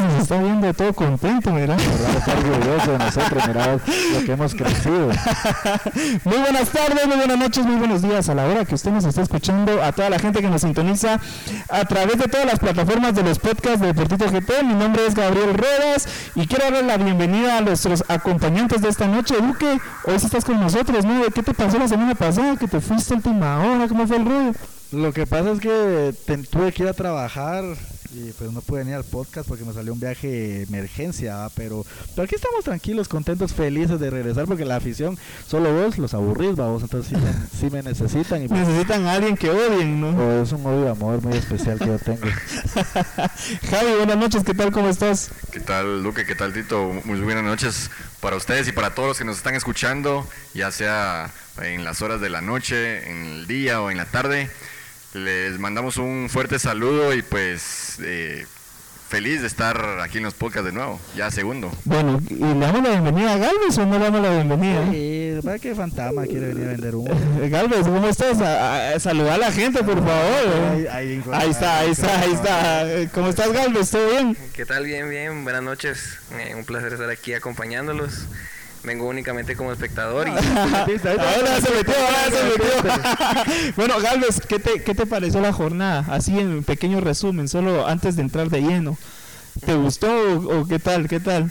nos está viendo todo contento, mira. Está orgulloso de nosotros, mirá lo que hemos crecido. Muy buenas tardes, muy buenas noches, muy buenos días a la hora que usted nos está escuchando, a toda la gente que nos sintoniza a través de todas las plataformas de los podcasts de Deportito GT. Mi nombre es Gabriel Ruedas y quiero darle la bienvenida a nuestros acompañantes de esta noche. Duque, hoy sí estás con nosotros, ¿no? ¿Qué te pasó la semana pasada? ¿Que te fuiste última hora? ¿Cómo fue el rollo? Lo que pasa es que te- tuve que ir a trabajar y pues no pude venir al podcast porque me salió un viaje de emergencia, ¿va? pero, pero aquí estamos tranquilos, contentos, felices de regresar porque la afición, solo vos los aburrís, va vos, entonces sí me, sí me necesitan y pues, Necesitan a alguien que odien, ¿no? oh, es un odio de amor muy especial que yo tengo. Javi, buenas noches, ¿qué tal? ¿Cómo estás? ¿Qué tal, Luque? ¿Qué tal, Tito? Muy buenas noches para ustedes y para todos los que nos están escuchando, ya sea en las horas de la noche, en el día o en la tarde. Les mandamos un fuerte saludo y pues eh, feliz de estar aquí en los podcasts de nuevo, ya segundo. Bueno, ¿y le damos la bienvenida a Galvez o no le damos la bienvenida? Y para que Fantasma quiere venir a vender humo. Eh, Galvez, ¿cómo estás? A, a- saludar a la gente, por favor. Ahí- ahí- Ahí está, ahí está, ahí está. Eh, ¿Cómo estás, Galvez? ¿Todo bien? ¿Qué tal? Bien, bien. Buenas noches. Eh, un placer estar aquí acompañándolos. Vengo únicamente como espectador y Ahora se metió, ahora se metió. bueno, Galvez, ¿qué te, ¿qué te pareció la jornada? Así en pequeño resumen, solo antes de entrar de lleno. ¿Te gustó o, o qué tal? ¿Qué tal?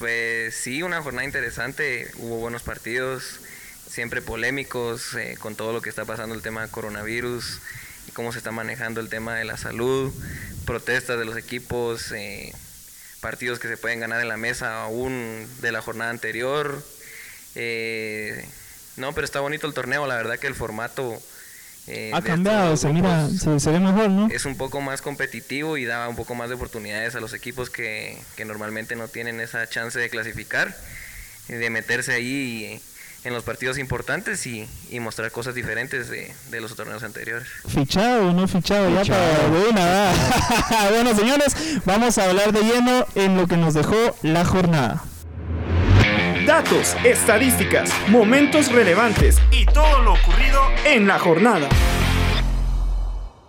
pues sí, una jornada interesante. Hubo buenos partidos, siempre polémicos eh, con todo lo que está pasando el tema de coronavirus y cómo se está manejando el tema de la salud, protestas de los equipos, eh, partidos que se pueden ganar en la mesa aún de la jornada anterior. Eh, no, pero está bonito el torneo, la verdad que el formato... eh, Ha cambiado, se mira, grupos se, se ve mejor, ¿no? es un poco más competitivo y da un poco más de oportunidades a los equipos que, que normalmente no tienen esa chance de clasificar, de meterse ahí en los partidos importantes y, y mostrar cosas diferentes de, de los torneos anteriores. Fichado o no fichado, ya para de una. bueno, señores, vamos a hablar de lleno en lo que nos dejó la jornada. Datos, estadísticas, momentos relevantes y todo lo ocurrido en la jornada.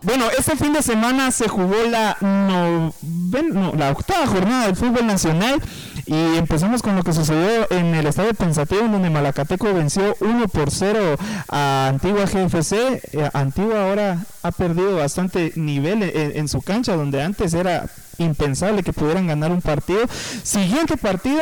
Bueno, este fin de semana se jugó la, noven- no, la octava jornada del fútbol nacional y empezamos con lo que sucedió en el estadio Pensativo, en donde Malacateco venció 1 por 0 a Antigua GFC. Eh, Antigua ahora ha perdido bastante nivel en, en su cancha, donde antes era impensable que pudieran ganar un partido. Siguiente partido,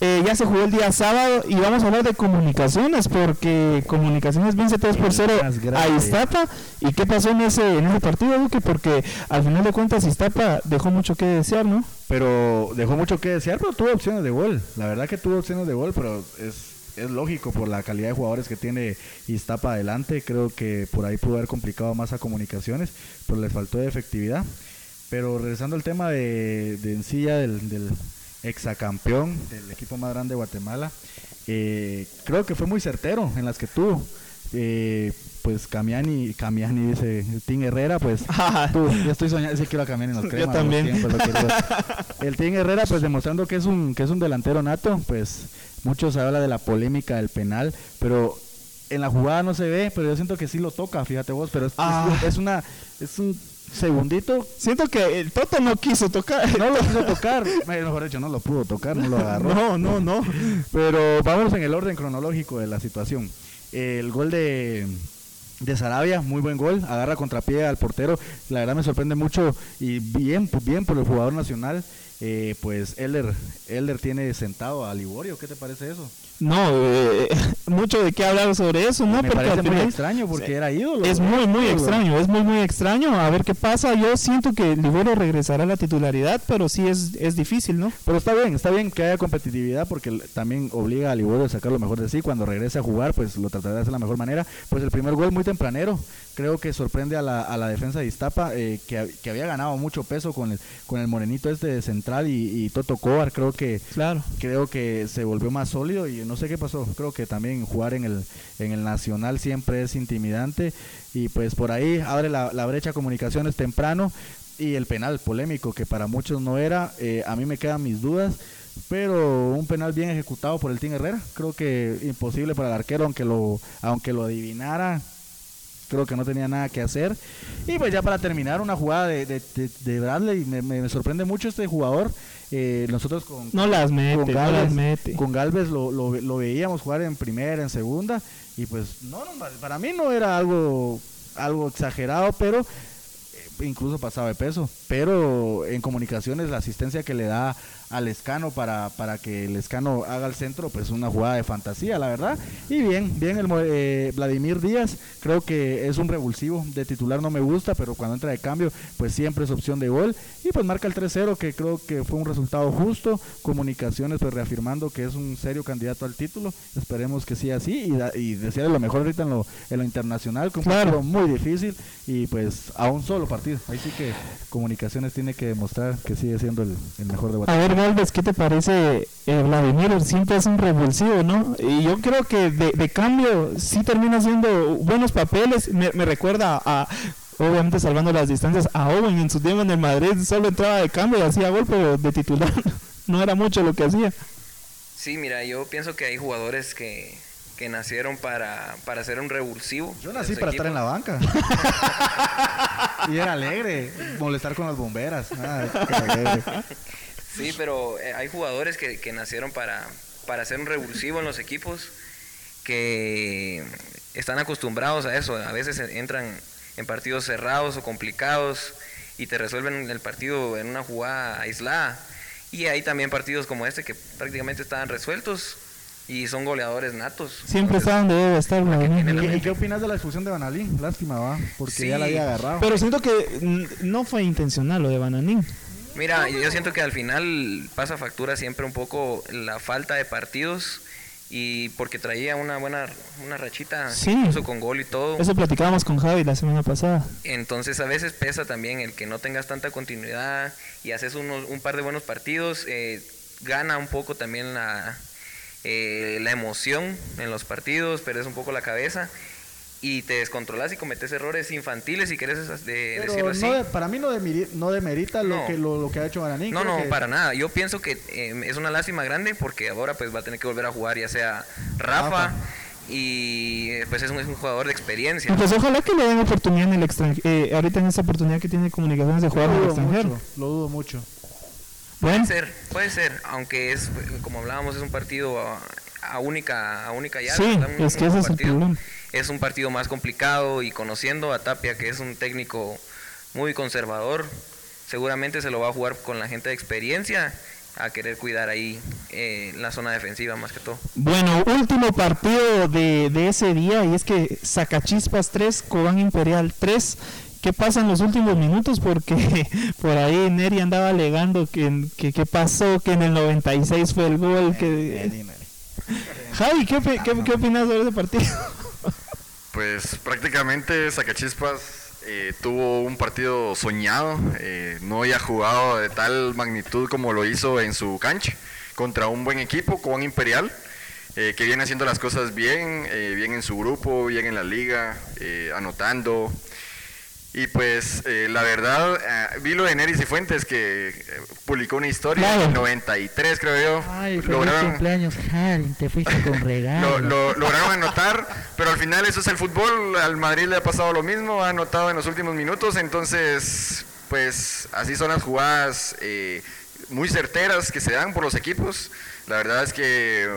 eh, ya se jugó el día sábado y vamos a hablar de comunicaciones, porque comunicaciones vence 3 por 0 más a. Iztapa. ¿Y qué pasó en ese, en ese partido, Duque? Porque al final de cuentas Iztapa dejó mucho que desear, ¿no? Pero dejó mucho que desear, pero tuvo opciones de gol. La verdad que tuvo opciones de gol, pero es, es lógico por la calidad de jugadores que tiene Iztapa adelante. Creo que por ahí pudo haber complicado más a comunicaciones, pero le faltó de efectividad. Pero regresando al tema de, de Encilla, del, del exacampeón, del equipo más grande de Guatemala, eh, creo que fue muy certero en las que tuvo. Eh, pues Camiani, Camiani dice, Tim Herrera, pues tú, yo estoy soñando, sí quiero a Camiani en los Yo también. El Tim Herrera, pues demostrando que es un que es un delantero nato, pues mucho se habla de la polémica del penal, pero en la jugada no se ve, pero yo siento que sí lo toca, fíjate vos, pero es, es- Ah. es una es un segundito, Siento que el Toto no quiso tocar. no lo quiso tocar, eh, mejor dicho, no lo pudo tocar, no lo agarró. No, no, no. Pero vamos en el orden cronológico de la situación. El gol de, de Sarabia, muy buen gol, agarra contrapié al portero. La verdad me sorprende mucho y bien, bien por el jugador nacional. Eh, pues Elder, Elder tiene sentado a Liborio, ¿qué te parece eso? No, eh, mucho de qué hablar sobre eso, ¿no? Me Porque parece al muy extraño porque era ídolo. Es muy, muy ídolo. extraño, es muy, muy extraño. A ver qué pasa. Yo siento que Libero regresará a la titularidad, pero sí es, es difícil, ¿no? Pero está bien, está bien que haya competitividad porque también obliga a Liborio a sacar lo mejor de sí. Cuando regrese a jugar, pues lo tratará de hacer de la mejor manera. Pues el primer gol muy tempranero, creo que sorprende a la, a la defensa de Iztapa, eh, que, que había ganado mucho peso con el, con el morenito este de central y, y Toto Cobar. Creo que Claro. creo que se volvió más sólido y no sé qué pasó. Creo que también jugar en el, en el Nacional siempre es intimidante y pues por ahí abre la, la brecha comunicaciones temprano y el penal polémico que para muchos no era. eh, a mí me quedan mis dudas. Pero un penal bien ejecutado por el Team Herrera. Creo que imposible para el arquero, aunque lo, aunque lo adivinara. Creo que no tenía nada que hacer. Y pues ya para terminar, una jugada de, de, de- de Bradley. Me, me- me sorprende mucho este jugador. Eh, nosotros con, No las mete, con no Galvez, las mete. con Galvez lo, lo, lo veíamos jugar en primera, en segunda. Y pues no, no, para mí no era algo, algo exagerado, pero eh, incluso pasaba de peso. Pero en comunicaciones la asistencia que le da al Escano para, para que el Escano haga el centro, pues una jugada de fantasía, la verdad. Y bien, bien el eh, Vladimir Díaz, creo que es un revulsivo, de titular no me gusta, pero cuando entra de cambio, pues siempre es opción de gol. Y pues marca el 3-0, que creo que fue un resultado justo. Comunicaciones, pues reafirmando que es un serio candidato al título. Esperemos que siga así y, da- y desearle lo mejor ahorita en lo, en lo internacional, que un Claro. muy difícil y pues a un solo partido. Ahí sí que Comunicaciones tiene que demostrar que sigue siendo el, el mejor de A Galvez, ¿qué te parece eh, Vladimir? Siempre es un revulsivo, ¿no? Y yo creo que de, de cambio sí termina haciendo buenos papeles. Me, me recuerda a, obviamente salvando las distancias, a Owen en su tiempo en el Madrid. Solo entraba de cambio y hacía gol, pero de titular no era mucho lo que hacía. Sí, mira, yo pienso que hay jugadores que, que nacieron para, para ser un revulsivo. Yo nací para equipo. estar en la banca. y era alegre, molestar con las bomberas. Ah. Sí, pero eh, hay jugadores que, que nacieron para, para ser un revulsivo en los equipos, que están acostumbrados a eso. A veces entran en partidos cerrados o complicados y te resuelven el partido en una jugada aislada. Y hay también partidos como este que prácticamente estaban resueltos y son goleadores natos. Siempre está donde debe estar ¿Y, y qué opinas de la expulsión de Banalín? Lástima, va, porque Sí. ya la había agarrado. Pero siento que no fue intencional lo de Bananín. Mira, yo siento que al final pasa factura siempre un poco la falta de partidos y porque traía una buena una rachita, Sí. incluso con gol y todo. Eso platicábamos con Javi la semana pasada. Entonces a veces pesa también el que no tengas tanta continuidad y haces unos, un par de buenos partidos, eh, gana un poco también la, eh, la emoción en los partidos, perdes un poco la cabeza y te descontrolas y cometes errores infantiles si quieres esas- de, Pero decirlo así. no de- para mí no, demiri- no demerita lo, que, lo, lo que ha hecho Banalín. No, no, que- para nada. Yo pienso que eh, es una lástima grande porque ahora pues va a tener que volver a jugar ya sea Rafa, Rafa. y eh, pues es un, es un jugador de experiencia. pues ojalá que le den oportunidad en el extranjero. ahorita en esta oportunidad que tiene comunicaciones de jugar en el extranjero. mucho, lo dudo mucho. Puede ser, puede ser, aunque es, como hablábamos, es un partido a, a única, a única llave. Sí, es que ese es el problema. Es un partido más complicado y conociendo a Tapia, que es un técnico muy conservador, seguramente se lo va a jugar con la gente de experiencia a querer cuidar ahí eh, la zona defensiva más que todo. Bueno, último partido de, de ese día y es que Sacachispas 3, Cobán Imperial 3. ¿Qué pasa en los últimos minutos? Porque por ahí Neri andaba alegando que, que, que pasó, que en el 96 fue el gol. Que... Javi, ¿qué, qué, qué opinas sobre ese partido? Pues prácticamente Sacachispas eh, tuvo un partido soñado, eh, no había jugado de tal magnitud como lo hizo en su cancha, contra un buen equipo, Cobán Imperial, eh, que viene haciendo las cosas bien, eh, bien en su grupo, bien en la liga, eh, anotando. Y pues eh, la verdad, vi lo de Neris y Fuentes que publicó una historia Claro. en el 93 creo yo. Ay, Lograron- cumpleaños, te fuiste con regalo. lo, lo- lograron anotar, al final eso es el fútbol. Al Madrid le ha pasado lo mismo, ha anotado en los últimos minutos, entonces, pues así son las jugadas eh, muy certeras que se dan por los equipos. La verdad es que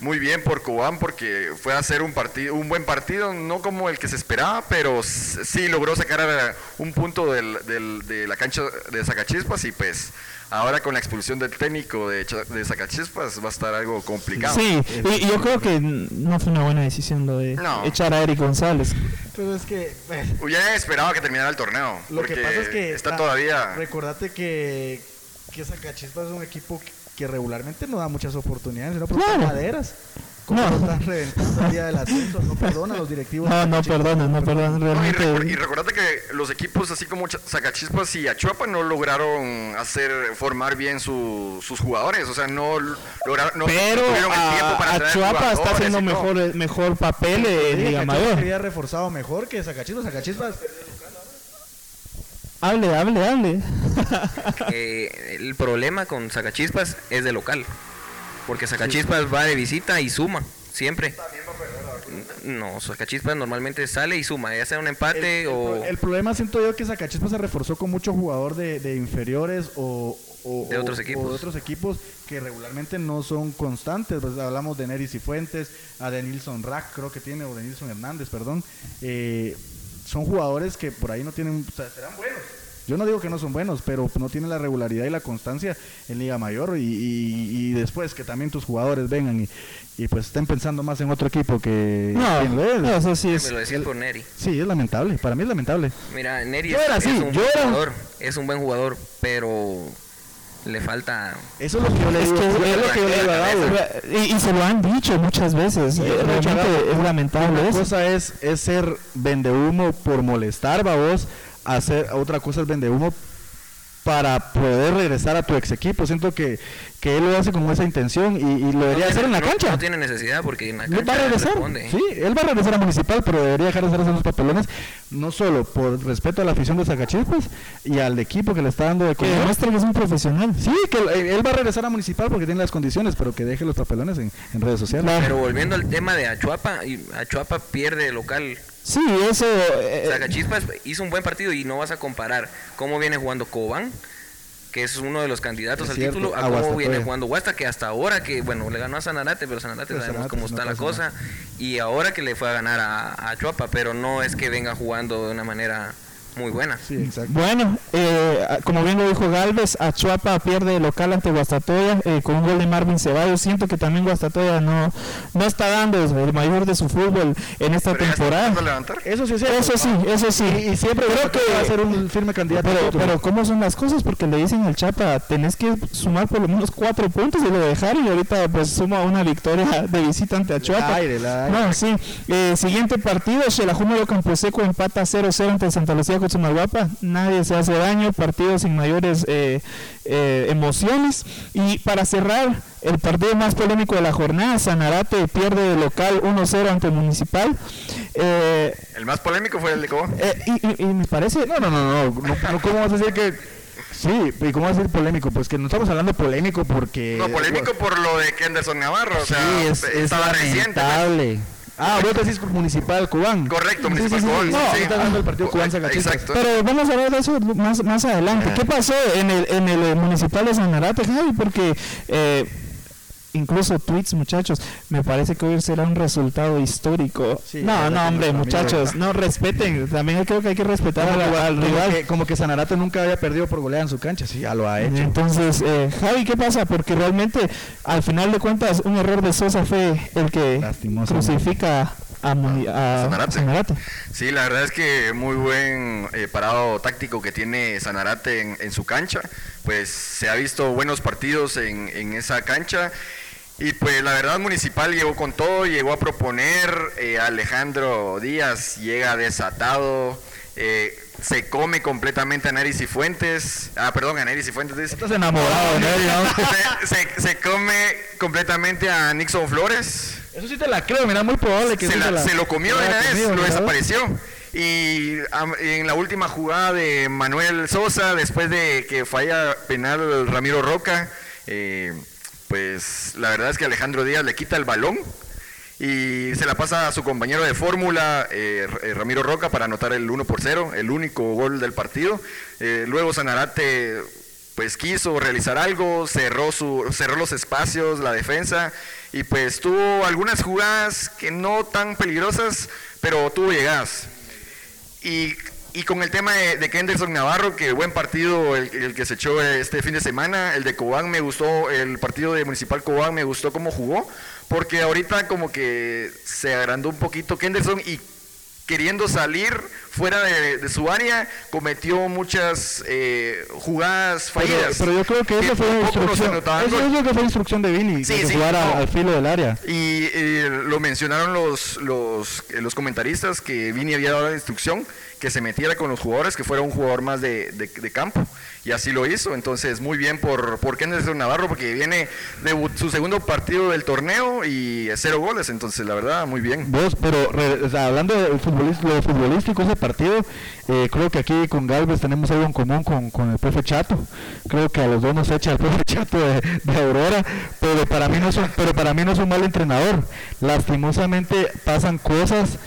muy bien por Cobán porque fue a hacer un partido, un buen partido, no como el que se esperaba, pero sí logró sacar un punto del- del- de la cancha de Zacachispas y pues ahora con la expulsión del técnico de, de Zacachispas va a estar algo complicado. Sí, y, y yo creo que no fue una buena decisión lo de No. echar a Eric González. Pero es que, eh, Ya esperaba que terminara el torneo. lo que pasa es que está ah, todavía. Recordate que, que Zacachispas es un equipo que, que regularmente no da muchas oportunidades, sino por Claro. maderas. Como No. lo están reventando el día del ascenso, no perdona a los directivos. No, no perdona, no perdona, No, y, y realmente. recordate que los equipos así como Zacachispas y Achuapa no lograron hacer formar bien su- sus jugadores, o sea, no lograron no Pero tuvieron el tiempo para a traer Chuapa está haciendo y todo. mejor, mejor papel eh, en Dije Liga Achuapa Mayor. había reforzado mejor que Zacachispas. Zacachispas Hable, hable, hable. Eh, el problema con Zacachispas es de local. Porque Zacachispas va de visita y suma, siempre. No, Zacachispas normalmente sale y suma, ya sea un empate el, o... el problema siento yo que Zacachispas se reforzó con mucho jugador de, de inferiores o, o- De o- otros o equipos. de otros equipos que regularmente no son constantes. Pues hablamos de Neris y Fuentes, a Denilson Rack creo que tiene, o Denilson Hernández, perdón. Eh, son jugadores que por ahí no tienen, o sea, serán buenos. Yo no digo que no son buenos, pero no tienen la regularidad y la constancia en Liga Mayor y, y- y después que también tus jugadores vengan y, y pues estén pensando más en otro equipo que No, en no, eso sí Me es. lo decís por Neri. Sí, es lamentable, para mí es lamentable. Mira, Neri Yo es, era es así, un yo buen era- jugador, es un buen jugador, pero le falta... Eso es lo que yo le Es digo. que es lo que yo le digo a Gabo. Y, y se lo han dicho muchas veces. realmente es lamentable Una eso. cosa es, es ser vendehumo por molestar, babos. Hacer, otra cosa es vendehumo para poder regresar a tu ex equipo. Siento que, que él lo hace con esa intención y, y lo debería no hacer en la no- cancha. No, tiene necesidad porque en la Él cancha va a regresar. responde. Sí, él va a regresar a Municipal, pero debería dejar de hacer esos papelones, no solo por respeto a la afición de Zacachispas y al equipo que le está dando de Que comer. demuestra que es un profesional. Sí, que él, él va a regresar a Municipal porque tiene las condiciones, pero que deje los papelones en, en redes sociales. Pero volviendo al tema de Achuapa, y Achuapa pierde de local. Sí, eso. eh, Zacachispas hizo un buen partido y no vas a comparar cómo viene jugando Cobán, que es uno de los candidatos al cierto, título, a a cómo viene jugando Huasta, que hasta ahora que, bueno, le ganó a Sanarate, pero Sanarate Pero sabemos Sanarate, cómo no está la cosa, y ahora que le fue a ganar a, a Achuapa, pero no es que venga jugando de una manera muy buena. Sí, exacto. Bueno, eh, como bien lo dijo Galvez, Achuapa pierde de local ante Guastatoya eh, con un gol de Marvin Ceballos. Siento que también Guastatoya no, no está dando el mayor de su fútbol en esta Pero temporada. Eso sí es cierto. Eso sí, eso sí. Y, y siempre creo que va a ser un firme candidato. Pero, pero ¿cómo son las cosas? Porque le dicen al Chapa, tenés que sumar por lo menos cuatro puntos y lo dejaron y ahorita pues suma una victoria de visita ante Achuapa. aire, la aire. No, sí. Eh, siguiente partido, Xelajumayo Camposeco empata 0-0 ante Santa Lucía Cotzumalguapa. Nadie se hace daño, partido sin mayores eh, eh, emociones. Y para cerrar, el partido más polémico de la jornada, Sanarate pierde de local 1-0 ante Municipal. Eh, El más polémico fue el de Cobán. eh, y, y- y me parece... No, no, no, no, no, no, ¿Cómo vas a decir que.? Sí, ¿y cómo vas a decir polémico? Pues que no estamos hablando polémico porque. No, polémico por lo de Kenderson Navarro, o sea, es, es estaba reciente. pues. Ah, vos decís municipal Cubán. Correcto, sí, Municipal sí, sí. No, sí. ahorita hablando del partido Cubán. Exacto. Pero vamos a hablar de eso más, más adelante. ¿Qué pasó en el, en el eh, municipal de Sanarate, Javi? Porque eh, incluso tweets, muchachos, me parece que hoy será un resultado histórico. Sí, no, no, hombre, muchachos, no respeten. También creo que hay que respetar Como al, que, al como rival. que- como que Sanarate nunca había perdido por goleada en su cancha. Sí, ya lo ha hecho. Entonces, eh, Javi, ¿qué pasa? Porque realmente, al final de cuentas, un error de Sosa fue el que crucifica a, a Sanarate. Sanarate. Sí, la verdad es que muy buen eh, parado táctico que tiene Sanarate en, en su cancha. Pues se ha visto buenos partidos en, en esa cancha. Y pues la verdad Municipal llegó con todo, llegó a proponer, eh, Alejandro Díaz llega desatado, eh, se come completamente a Neris y Fuentes, ah perdón, a Neris y Fuentes dice. Estás enamorado, ¿no? se, se- se come completamente a Nixon Flores, Eso sí te la creo, mira, muy probable que se, la- la- se lo comió de una vez, comido, lo desapareció. Y en la última jugada de Manuel Sosa, después de que falla penal Ramiro Roca, eh, pues la verdad es que Alejandro Díaz le quita el balón y se la pasa a su compañero de fórmula, eh, eh, Ramiro Roca, para anotar el 1 por 0, el único gol del partido. Eh, luego Sanarate pues quiso realizar algo, cerró, su, cerró los espacios, la defensa, y pues tuvo algunas jugadas que no tan peligrosas, pero tuvo llegadas. Y, Y con el tema de, de Kenderson Navarro, que buen partido el, el que se echó este fin de semana, el de Cobán me gustó, el partido de Municipal Cobán me gustó cómo jugó, porque ahorita como que se agrandó un poquito Kenderson y queriendo salir fuera de, de su área, cometió muchas eh, jugadas Pero, fallidas. pero yo creo que eso fue instrucción. Eso, que fue instrucción de Vini, Sí, que sí, jugara no. al filo del área. Y eh, lo mencionaron los, los, eh, los comentaristas que Vini había dado la instrucción que se metiera con los jugadores, que fuera un jugador más de, de- de campo. Y así lo hizo. Entonces, muy bien por, por Kenderson Navarro, porque viene de su segundo partido del torneo y cero goles. Entonces, la verdad, muy bien. Vos, pero re- o sea, hablando de futbolista, lo futbolístico ese partido, eh, creo que aquí con Galvez tenemos algo en común con, con el profe Chato. Creo que a los dos nos echa el profe Chato de, de Aurora, pero para mí no es un, pero para mí no es un mal entrenador. Lastimosamente pasan cosas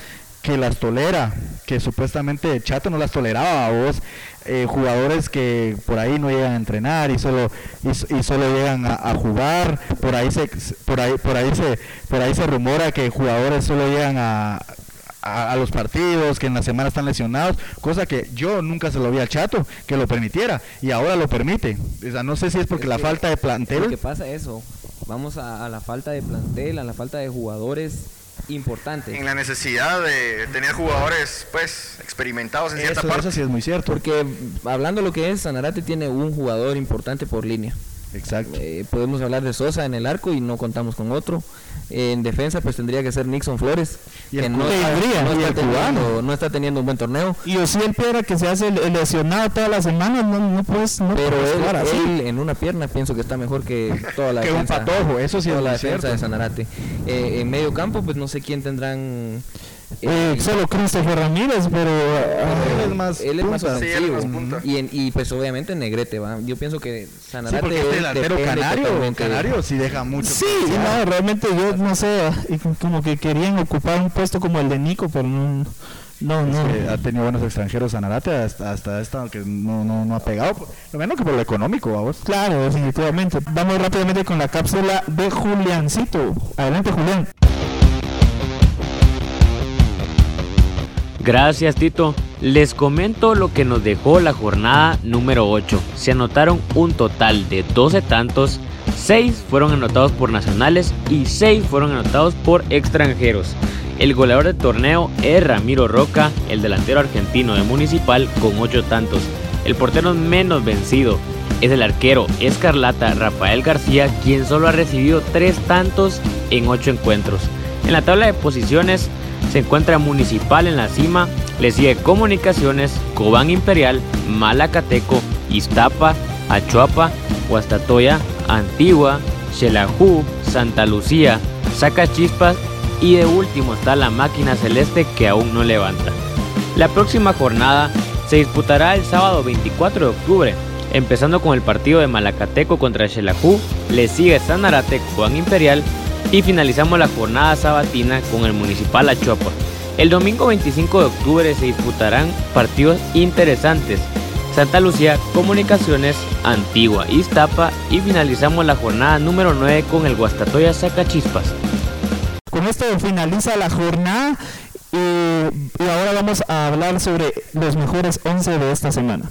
que las tolera, que supuestamente Chato no las toleraba a vos, eh, jugadores que por ahí no llegan a entrenar y solo y, solo llegan a, a jugar, por ahí se por ahí por ahí se por ahí se rumora que jugadores solo llegan a a, a los partidos, que en la semana están lesionados, cosa que yo nunca se lo vi al Chato que lo permitiera y ahora lo permite. O sea, no sé si es porque Es la que falta de Lo que plantel pasa es eso. Vamos a, a la falta de plantel, a la falta de jugadores importantes. En la necesidad de tener jugadores pues experimentados en cierta eso, parte. eso sí es muy cierto. Porque hablando lo que es, Sanarate tiene un jugador importante por línea. Exacto. Eh, podemos hablar de Sosa en el arco y no contamos con otro. en defensa pues tendría que ser Nixon Flores. Y que no, está, no y está teniendo, no está teniendo un buen torneo. Y el Piedra que se hace lesionado todas las semanas, no, no puedes, no Pero puedes él, así. él en una pierna pienso que está mejor que toda la Que un defensa. patojo, eso sí toda es la defensa cierto. de Sanarate. Eh, en medio campo pues no sé quién tendrán. Eh, solo Christopher Ramírez, pero ah, Él es más Él es más punta. Sí, él es ofensivo. más punta. y, en- y pues obviamente Negrete va. Yo pienso que Sí, Sanarate este es- delantero canario, canario sí deja mucho. sí, no, realmente yo no sé, como que querían ocupar un puesto como el de Nico, pero no, no, no. Eh, ha tenido buenos extranjeros Zanarate hasta, hasta esta que no, no, no ha pegado. por- Lo menos que por lo económico, vamos. Claro, definitivamente. Vamos rápidamente con la cápsula de Juliancito. Adelante, Julián. Gracias Tito. Les comento lo que nos dejó la jornada número 8. Se anotaron un total de 12 tantos, 6 fueron anotados por nacionales y 6 fueron anotados por extranjeros. El goleador del torneo es Ramiro Roca, el delantero argentino de Municipal con 8 tantos. El portero menos vencido es el arquero escarlata Rafael García, quien solo ha recibido 3 tantos en 8 encuentros. En la tabla de posiciones se encuentra Municipal en la cima, le sigue Comunicaciones, Cobán Imperial, Malacateco, Iztapa, Achuapa, Huastatoya, Antigua, Xelajú, Santa Lucía, Sacachispas y de último está la máquina celeste que aún no levanta. La próxima jornada se disputará el sábado 24 de octubre, empezando con el partido de Malacateco contra Xelajú, le sigue Sanarate, Cobán Imperial y finalizamos la jornada sabatina con el Municipal Achuapa. El domingo 25 de octubre se disputarán partidos interesantes. Santa Lucía, Comunicaciones, Antigua, Iztapa y finalizamos la jornada número 9 con el Guastatoya Sacachispas. Con esto finaliza la jornada y ahora vamos a hablar sobre los mejores 11 de esta semana.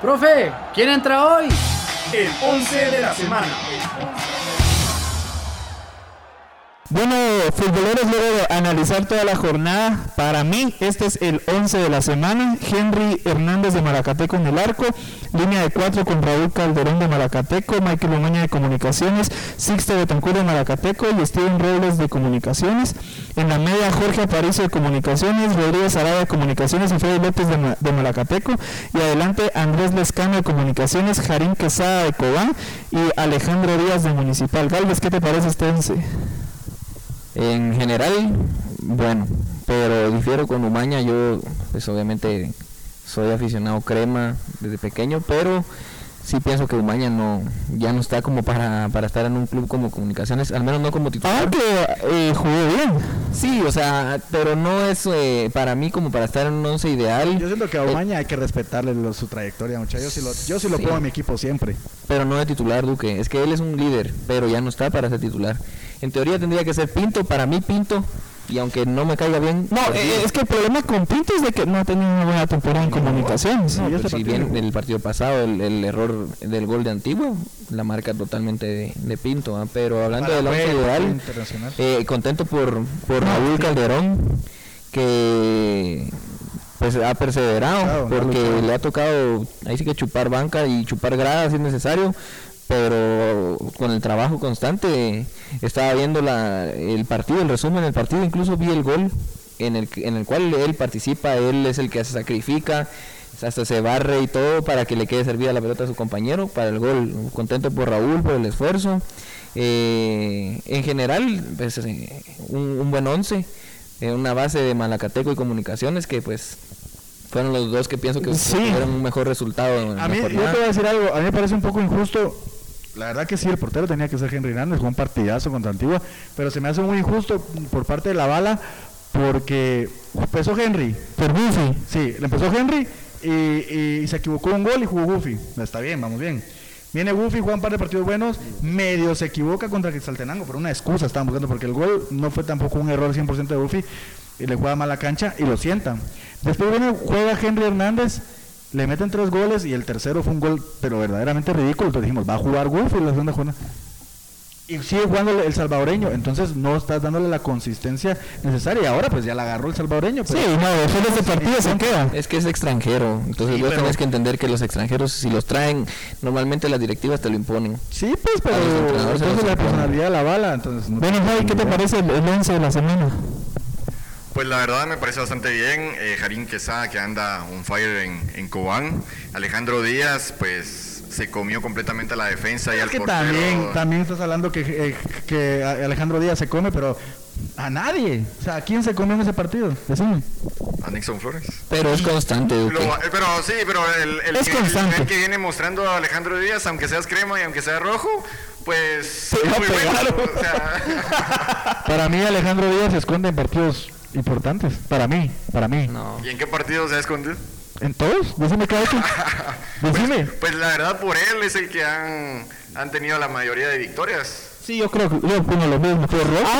Profe, ¿quién entra hoy? El 11 de la semana. Bueno, futboleros, luego de analizar toda la jornada, para mí este es el 11 de la semana. Henry Hernández de Malacateco en el arco, línea de 4 con Raúl Calderón de Malacateco, Michael Omaña de Comunicaciones, Sixto Betancur de Malacateco y Steven Robles de Comunicaciones. En la media, Jorge Aparicio de Comunicaciones, Rodríguez Arada de Comunicaciones y Freddy López de, Ma- de Malacateco. Y adelante, Andrés Lescano de Comunicaciones, Jarín Quesada de Cobán y Alejandro Díaz de Municipal. Galvez, ¿qué te parece este 11? En general, bueno, pero difiero con Umaña, yo pues obviamente soy aficionado crema desde pequeño, pero sí pienso que Umaña no ya no está como para, para estar en un club como comunicaciones, al menos no como titular. Aunque eh, jugó bien. Sí, o sea, pero no es eh, para mí como para estar en un once ideal, Yo siento que a Omaña hay que respetarle lo- su trayectoria, muchachos. Yo sí lo, yo sí lo Sí. pongo en mi equipo siempre. pero no de titular Duque. Es que él es un líder, pero ya no está para ser titular. En teoría tendría que ser Pinto, para mí Pinto Y aunque no me caiga bien, No, eh, sí. es que el problema con Pinto es de que no ha tenido una buena temporada en comunicaciones. No, y este Pues, si partido- bien el partido pasado, el, el error del gol de Antigua, la marca totalmente de, de Pinto. ¿ah? Pero hablando del once ideal, internacional. eh, contento por, por Raúl Calderón, que pues ha perseverado, Claro, no porque le ha tocado, ahí sí que chupar banca y chupar gradas si es necesario, pero con el trabajo constante, estaba viendo la, el partido, el resumen del partido, incluso vi el gol en el, en el cual él participa, él es el que se sacrifica, hasta se barre y todo para que le quede servida la pelota a su compañero para el gol. Contento por Raúl, por el esfuerzo. Eh, en general, pues, eh, un, un buen once, eh, una base de Malacateco y Comunicaciones que pues fueron los dos que pienso que Sí. tuvieron un mejor resultado en A la mí, yo te jornada. voy a decir algo, a mí me parece un poco injusto. La verdad que sí, el portero tenía que ser Henry Hernández, jugó un partidazo contra Antigua, pero se me hace muy injusto por parte de la bala porque empezó Henry, Por Buffy. sí, le empezó Henry y, y se equivocó un gol y jugó Goofy. Está bien, vamos bien. Viene Goofy, juega un par de partidos buenos, medio se equivoca contra Quetzaltenango, por una excusa estaban buscando, porque el gol no fue tampoco un error 100% de Goofy, y le juega mal la cancha y lo sientan. Después viene, juega Henry Hernández, le meten tres goles y el tercero fue un gol, pero verdaderamente ridículo. Entonces dijimos, va a jugar en la segunda jornada. Y sigue jugando el salvadoreño, entonces no estás dándole la consistencia necesaria. Y ahora pues ya la agarró el salvadoreño. Sí, pero- no, después de este partido se queda. Es que es extranjero, entonces Sí, vos pero- tenés que entender que los extranjeros, si los traen, normalmente las directivas te lo imponen. Sí, pues, pero entonces la personalidad de la bala, entonces no- Bueno, Javi, ¿qué te parece el, el 11 de la semana? Pues la verdad me parece bastante bien. Eh, Jarín Quesada que anda un fire en, en Cobán. Alejandro Díaz, pues se comió completamente a la defensa y Es al que portero. también, también estás hablando que, eh, que Alejandro Díaz se come, pero a nadie. O sea, ¿a quién se comió en ese partido? Decime. A Nixon Flores. Pero es constante. Lo- eh, pero sí, pero el, el, Es que- el constante. nivel que viene mostrando Alejandro Díaz, aunque seas crema y aunque sea rojo, pues va a muy bueno. O sea, Para mí Alejandro Díaz se esconde en partidos importantes. Para mí, para mí. No. ¿Y en qué partido se ha escondido? ¿En todos? Decime qué ha hecho. Decime. Pues la verdad por él es el que han, han tenido la mayoría de victorias. Sí, yo creo que yo opino lo mismo.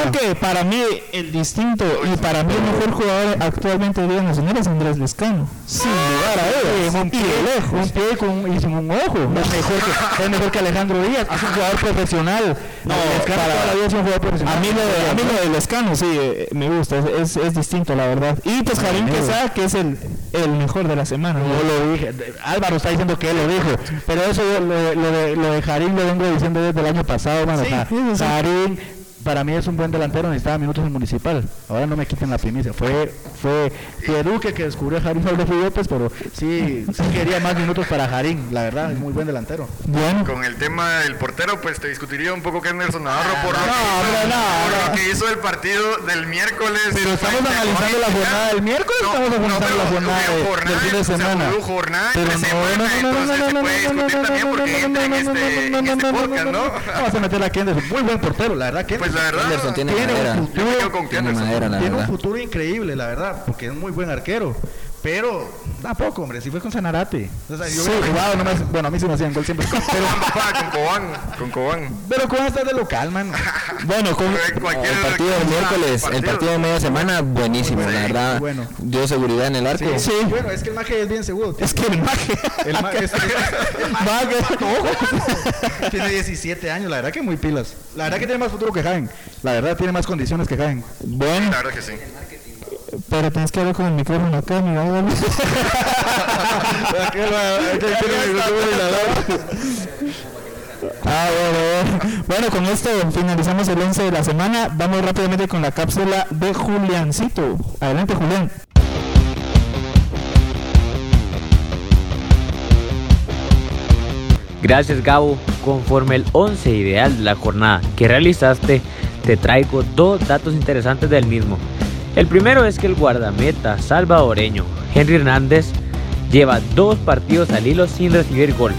Aunque para mí el distinto y para mí el mejor jugador actualmente de Liga Nacional es Andrés Lescano. Sin lugar a dudas. un pie, lejos. un pie con, y sin un ojo. Es mejor, que, es mejor que Alejandro Díaz. Es un jugador profesional. No, Lescano para- vida es un jugador profesional. A mí lo de, a mí lo de Lescano sí eh, me gusta, es, es, es distinto la verdad. Y pues Jarín Quesada que es el, el mejor de la semana. ¿no? Yo lo dije. Álvaro está diciendo que él lo dijo. Pero eso yo- lo, lo de, lo de Jarín lo vengo diciendo desde el año pasado, mano. Sí, O sea, ዛሬም para mí es un buen delantero, necesitaba minutos en Municipal. Ahora no me quiten la primicia. Fue fue, Duque que descubrió a Jarín Pablo López, pero sí, sí quería más minutos para Jarín. La verdad, es muy buen delantero. Bueno, Con el tema del portero, pues te discutiría un poco que es Nelson Navarro por, lo, no, que hizo, hombre, no, por no. lo que hizo el partido del miércoles. Pero estamos analizando la jornada del miércoles, estamos analizando la jornada de- jornada, del fin de o sea, semana. jornada Pero entre no, semana, no, no, no, entonces no, se no, puede no, no, discutir no, también no, porque no, entra en no, este, no, en no, este no, no, podcast, no, ¿no? no. Vamos a meter a muy buen portero, la verdad que Pues la verdad, tiene tiene madera. un futuro, quedo con Tiene Anderson. madera, la tiene un futuro increíble, la verdad, porque es muy buen arquero. Pero tampoco, hombre, si fue con Sanarate. O sea, yo hubiera jugado, no me hace- bueno, a mí se me hacían gol siempre. Pero, Con papá, con Cobán, con Cobán. pero ¿cómo estás de local, man? bueno, con, El partido del miércoles, el partido. de media semana, buenísimo, la verdad. bueno. Dio seguridad en el arco. Sí, bueno, es que el maje es bien seguro. es que el maje. El ma- es- es- el maje- tiene 17 años, la verdad que muy pilas. La verdad que tiene más futuro que Jaén. La verdad tiene más condiciones que Jaén. Bueno, La verdad que sí. Pero tienes que hablar con el micrófono acá, mira, dale. Ah, bueno, bueno. Bueno, con esto finalizamos el 11 de la semana. Vamos rápidamente con la cápsula de Juliancito. Adelante, Julián. Gracias Gabo. Conforme el 11 ideal de la jornada que realizaste, te traigo dos datos interesantes del mismo. El primero es que el guardameta salvadoreño Henry Hernández lleva dos partidos al hilo sin recibir gol.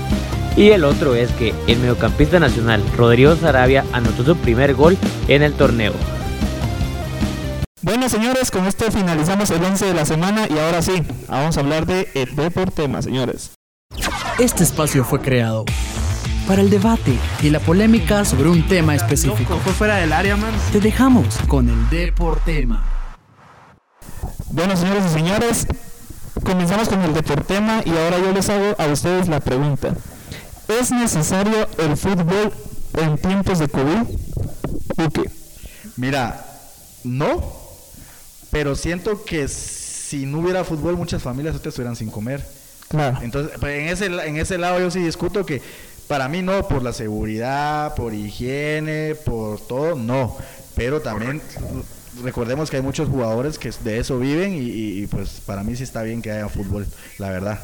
Y el otro es que el mediocampista nacional Rodrigo Sarabia anotó su primer gol en el torneo. Bueno, señores, con esto finalizamos el 11 de la semana y ahora sí, vamos a hablar de el deportema, señores. Este espacio fue creado para el debate y la polémica sobre un tema específico. Fue fuera del área, man. Te dejamos con el Deportema. Bueno, señores y señores, comenzamos con el deportema y ahora yo les hago a ustedes la pregunta. ¿Es necesario el fútbol en tiempos de COVID? ¿O qué? Mira, no, pero siento que si no hubiera fútbol muchas familias ahorita estuvieran sin comer. Claro. Entonces, pues, en ese, en ese lado yo sí discuto que para mí no, por la seguridad, por higiene, por todo, no. Pero también recordemos que hay muchos jugadores que de eso viven y, y- y, pues para mí sí está bien que haya fútbol, la verdad.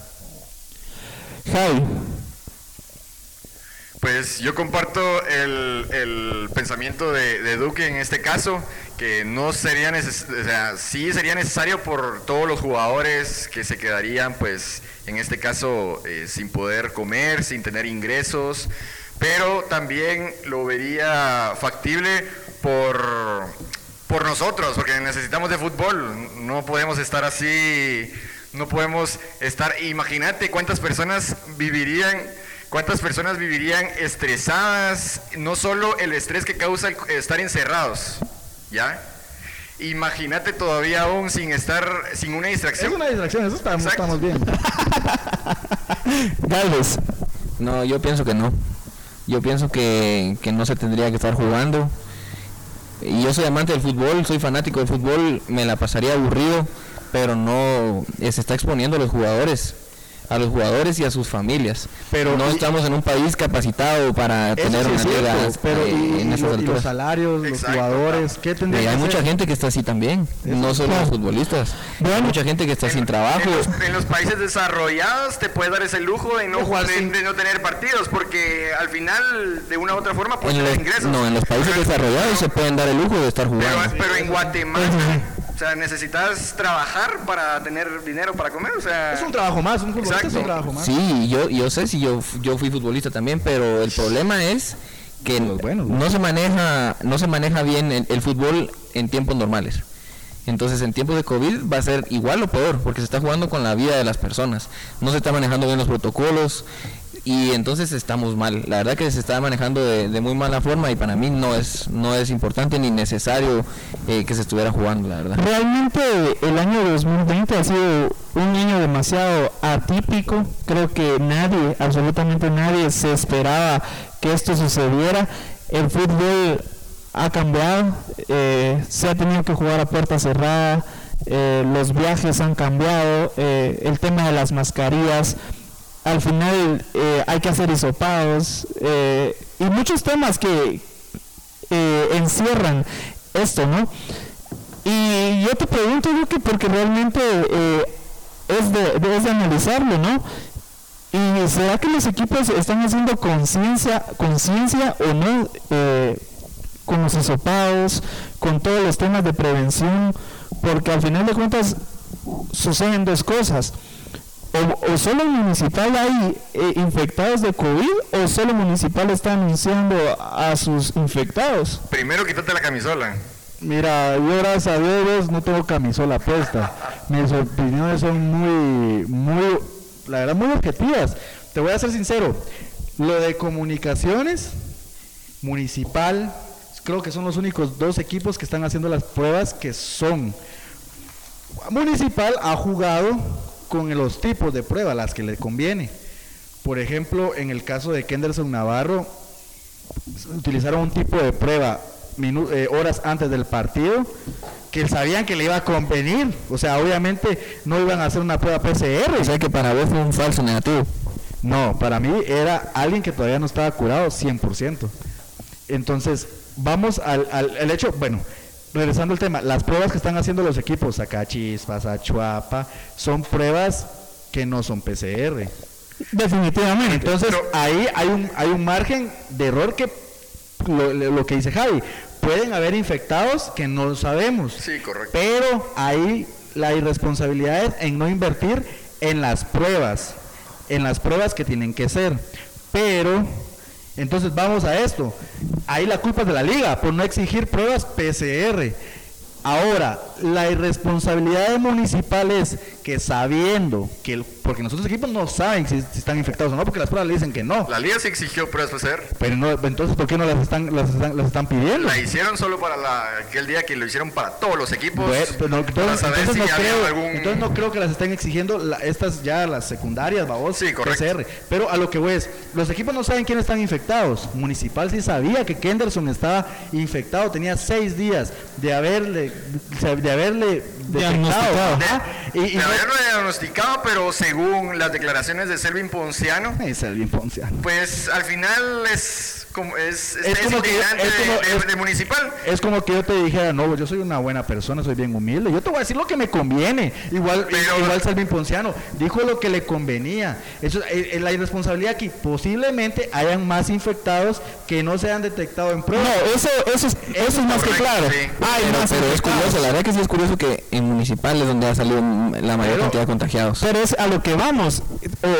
Javi, Pues yo comparto el, el pensamiento de, de Duque en este caso, que no sería necesario, o sea, sí sería necesario por todos los jugadores que se quedarían, pues, en este caso, eh, sin poder comer, sin tener ingresos, pero también lo vería factible por, por nosotros, porque necesitamos de fútbol, no podemos estar así, no podemos estar, imagínate cuántas personas vivirían ¿Cuántas personas vivirían estresadas? No solo el estrés que causa el estar encerrados, ¿ya? Imagínate todavía aún sin estar, sin una distracción. Es una distracción, eso estamos, bien. Galvez, No, yo pienso que no. Yo pienso que, que no se tendría que estar jugando. Y yo soy amante del fútbol, soy fanático del fútbol, me la pasaría aburrido, pero no se está exponiendo a los jugadores, a los jugadores y a sus familias. Pero no y- estamos en un país capacitado para Eso tener sí una liga pero eh, y, en y esas lo- y los salarios, los Exacto. jugadores, ¿qué Y tendría hay que mucha hacer? gente que está así también, no solo los futbolistas. Hay mucha gente que está sin trabajo. En los, en los países desarrollados te puedes dar ese lujo de no, jugar de- sin- de no tener partidos, porque al final, de una u otra forma, puedes En los, ingresos. no, en los países desarrollados se pueden dar el lujo de estar Pero, jugando. pero en Guatemala, o sea, necesitas trabajar para tener dinero para comer, o sea... Es un trabajo más, un futbolista es un trabajo más. Sí, yo, yo sé si yo, yo fui futbolista también, pero el problema es que Los buenos, ¿no? no se maneja, no se maneja bien el, el fútbol en tiempos normales. Entonces en tiempos de COVID va a ser igual o peor, porque se está jugando con la vida de las personas. No se está manejando bien los protocolos y entonces estamos mal. La verdad que se está manejando de, de muy mala forma y para mí no es, no es importante ni necesario eh, que se estuviera jugando, la verdad. realmente el año 2020 ha sido un año demasiado atípico. Creo que nadie, absolutamente nadie, se esperaba que esto sucediera. El fútbol ha cambiado, eh, se ha tenido que jugar a puerta cerrada, eh, los viajes han cambiado, eh, el tema de las mascarillas, al final eh, hay que hacer hisopados eh, y muchos temas que eh, encierran esto, ¿no? Y yo te pregunto, porque realmente eh, es, de, de- es de analizarlo, ¿no? ¿Y será que los equipos están haciendo conciencia conciencia o no eh, con los hisopados, con todos los temas de prevención? Porque al final de cuentas suceden dos cosas. O, o solo municipal hay eh, infectados de COVID o solo municipal está anunciando a sus infectados. Primero quítate la camisola. Mira, yo gracias a Dios no tengo camisola puesta. Mis opiniones son muy, muy, la verdad, muy objetivas. Te voy a ser sincero. Lo de comunicaciones, municipal, creo que son los únicos dos equipos que están haciendo las pruebas que son. Municipal ha jugado con los tipos de pruebas, las que le conviene. Por ejemplo, en el caso de Kenderson Navarro, utilizaron un tipo de prueba eh, horas antes del partido que sabían que le iba a convenir. O sea, obviamente no iban a hacer una prueba PCR. O sea que para vos fue un falso negativo. No, para mí era alguien que todavía no estaba curado 100%. Entonces, vamos al, al- al hecho, bueno, regresando al tema, las pruebas que están haciendo los equipos, Sacachispas, Achuapa, son pruebas que no son PCR. Definitivamente. Entonces, ahí hay un, hay un margen de error que, lo que dice Javi, pueden haber infectados que no lo sabemos. Sí, correcto. Pero ahí la irresponsabilidad es en no invertir en las pruebas, en las pruebas que tienen que ser. Pero, entonces vamos a esto. Ahí la culpa es de la liga por no exigir pruebas PCR. Ahora, la irresponsabilidad de municipal es que sabiendo que, el- porque nosotros equipos no saben si, si están infectados o no, porque las pruebas le dicen que no. La liga se exigió pruebas PCR. Pero no, entonces, ¿por qué no las están, las están, las están pidiendo? La hicieron solo para la, aquel día que lo hicieron para todos los equipos. No, entonces, saber entonces si no creo, algún... entonces no creo que las estén exigiendo la- estas ya las secundarias, babos, Sí. PCR. Pero a lo que voy es, los equipos no saben quiénes están infectados. Municipal sí sabía que Kenderson estaba infectado, tenía seis días de haberle, de haberle Diagnosticado. Y, y diagnosticado, pero según las declaraciones de Selvin Ponciano, Selvin Ponciano. pues al final es como es, es, Es es como que- integrante es de- como- de, es- de municipal. Es como que yo te dijera, no, yo soy una buena persona, soy bien humilde. Yo te voy a decir lo que me conviene. Igual, Pero- igual Salvin Ponciano dijo lo que le convenía. Eso es eh, la irresponsabilidad aquí. Posiblemente hayan más infectados que no se han detectado en No, pruebas. eso, eso, es, eso es más que claro. sí. Hay Pero, más pero es curioso, la verdad que sí es curioso que en municipal es donde ha salido la mayor Pero- cantidad de contagiados. Pero es a lo que vamos.